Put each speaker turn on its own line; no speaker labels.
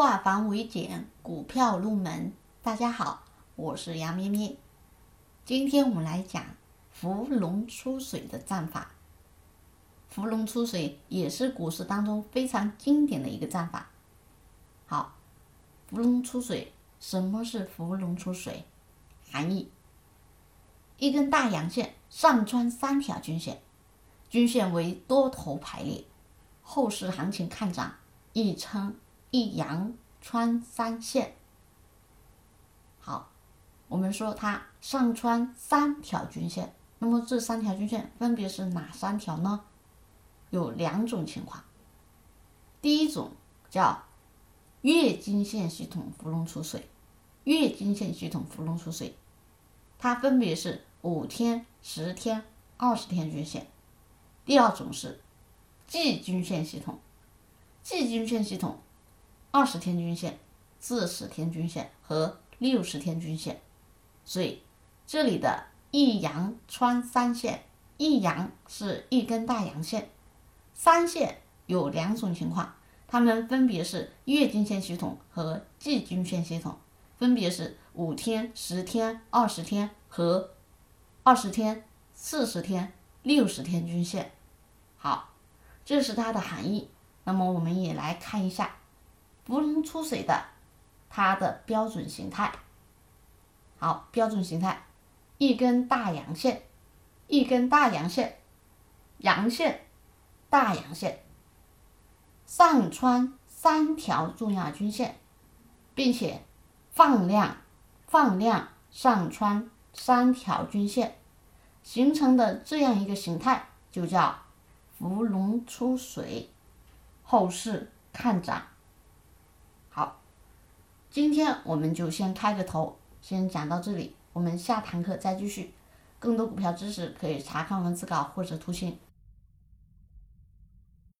化繁为简，股票入门。大家好，我是杨咩咩。今天我们来讲芙蓉出水的战法。芙蓉出水也是股市当中非常经典的一个战法。好，芙蓉出水，什么是芙蓉出水？含义：一根大阳线上穿三条均线，均线为多头排列，后市行情看涨，亦称。一阳穿三线，好，我们说它上穿三条均线，那么这三条均线分别是哪三条呢？有两种情况，第一种叫月均线系统芙蓉出水，月均线系统芙蓉出水，它分别是五天、十天、二十天均线。第二种是季均线系统，季均线系统。二十天均线、四十天均线和六十天均线，所以这里的一阳穿三线，一阳是一根大阳线，三线有两种情况，它们分别是月均线系统和季均线系统，分别是五天、十天、二十天和二十天、四十天、六十天均线。好，这是它的含义。那么我们也来看一下。伏龙出水的，它的标准形态。好，标准形态，一根大阳线，一根大阳线，阳线，大阳线，上穿三条重要均线，并且放量，放量上穿三条均线，形成的这样一个形态，就叫伏龙出水，后市看涨。今天我们就先开个头，先讲到这里。我们下堂课再继续。更多股票知识可以查看文字稿或者图形。